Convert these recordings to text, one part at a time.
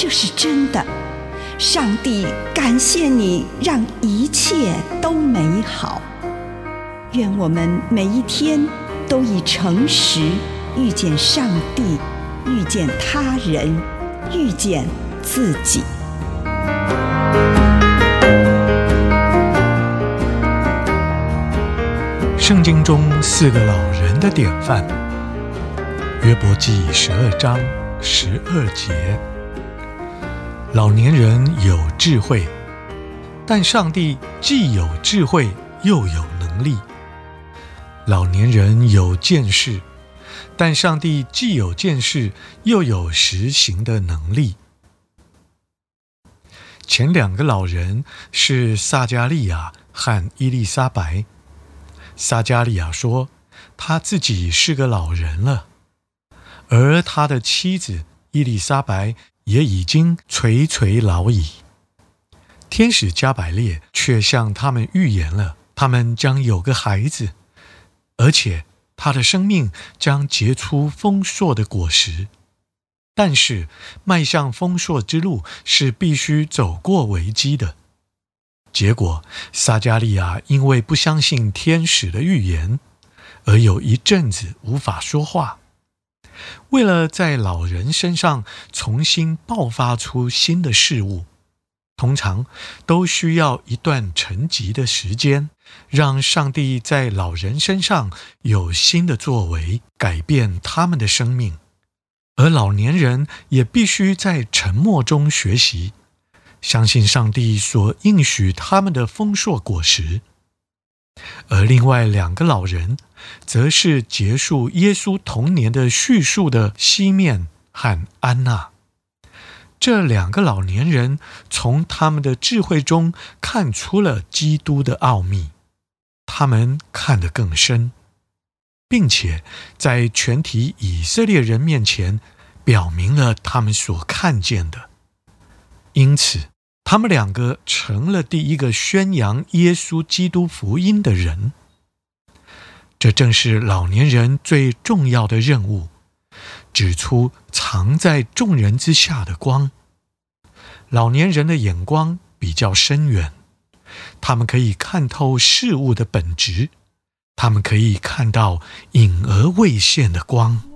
这是真的。上帝感谢你，让一切都美好。愿我们每一天都以诚实遇见上帝，遇见他人，遇见自己。圣经中四个老人的典范，约伯记十二章十二节：老年人有智慧，但上帝既有智慧又有能力；老年人有见识，但上帝既有见识又有实行的能力。前两个老人是撒迦利亚和伊丽莎白。撒迦利亚说：“他自己是个老人了，而他的妻子伊丽莎白也已经垂垂老矣。天使加百列却向他们预言了，他们将有个孩子，而且他的生命将结出丰硕的果实。但是，迈向丰硕之路是必须走过危机的。”结果，撒迦利亚因为不相信天使的预言，而有一阵子无法说话。为了在老人身上重新爆发出新的事物，通常都需要一段沉寂的时间，让上帝在老人身上有新的作为，改变他们的生命。而老年人也必须在沉默中学习。相信上帝所应许他们的丰硕果实，而另外两个老人，则是结束耶稣童年的叙述的西面和安娜。这两个老年人从他们的智慧中看出了基督的奥秘，他们看得更深，并且在全体以色列人面前表明了他们所看见的。因此，他们两个成了第一个宣扬耶稣基督福音的人。这正是老年人最重要的任务，指出藏在众人之下的光。老年人的眼光比较深远，他们可以看透事物的本质，他们可以看到隐而未现的光。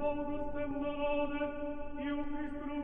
Augustem nove, iu Christum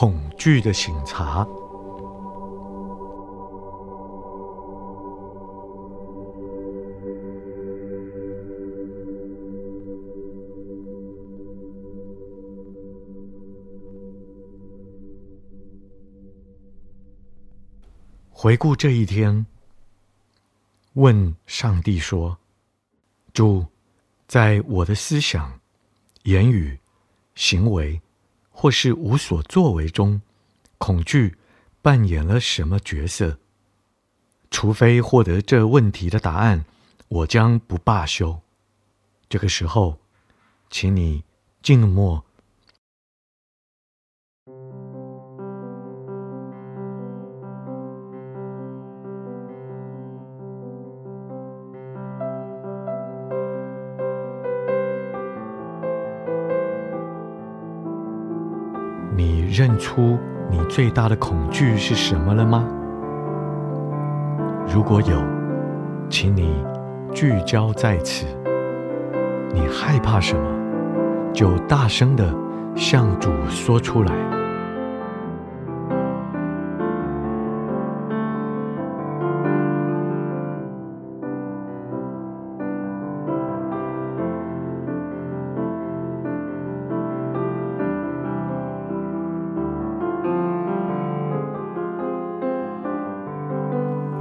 恐惧的醒察。回顾这一天，问上帝说：“主，在我的思想、言语、行为。”或是无所作为中，恐惧扮演了什么角色？除非获得这问题的答案，我将不罢休。这个时候，请你静默。认出你最大的恐惧是什么了吗？如果有，请你聚焦在此。你害怕什么，就大声的向主说出来。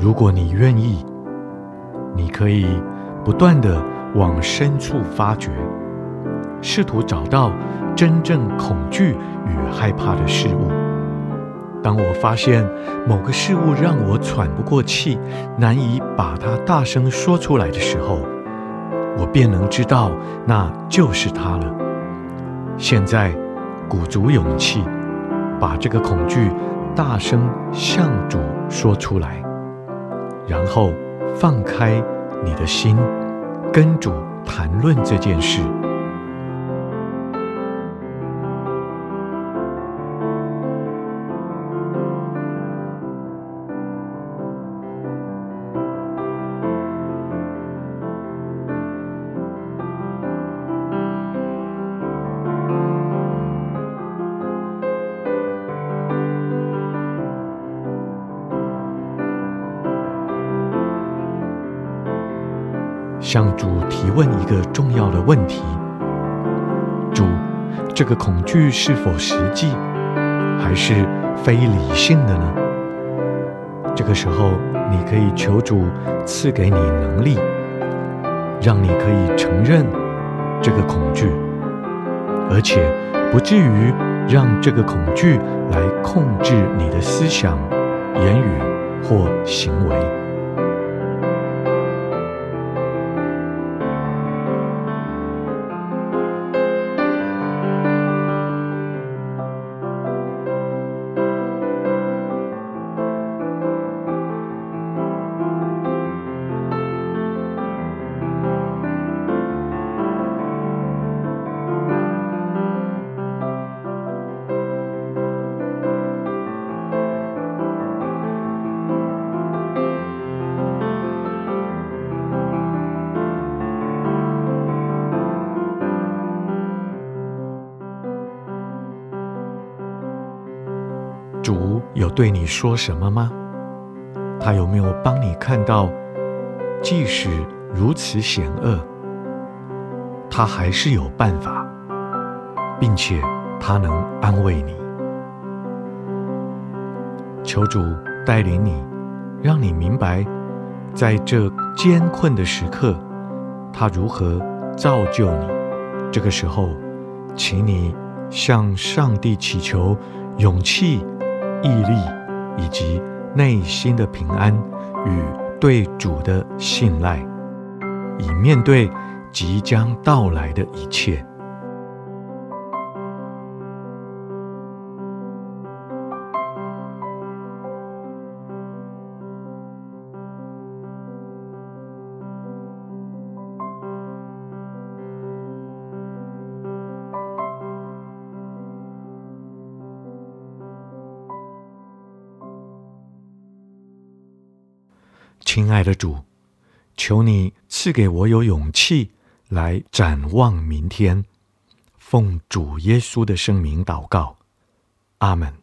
如果你愿意，你可以不断地往深处发掘，试图找到真正恐惧与害怕的事物。当我发现某个事物让我喘不过气，难以把它大声说出来的时候，我便能知道那就是它了。现在，鼓足勇气，把这个恐惧大声向主说出来。然后放开你的心，跟主谈论这件事。向主提问一个重要的问题：主，这个恐惧是否实际，还是非理性的呢？这个时候，你可以求主赐给你能力，让你可以承认这个恐惧，而且不至于让这个恐惧来控制你的思想、言语或行为。有对你说什么吗？他有没有帮你看到，即使如此险恶，他还是有办法，并且他能安慰你。求主带领你，让你明白，在这艰困的时刻，他如何造就你。这个时候，请你向上帝祈求勇气、毅力以及内心的平安与对主的信赖，以面对即将到来的一切。亲爱的主，求你赐给我有勇气来展望明天。奉主耶稣的圣名祷告，阿门。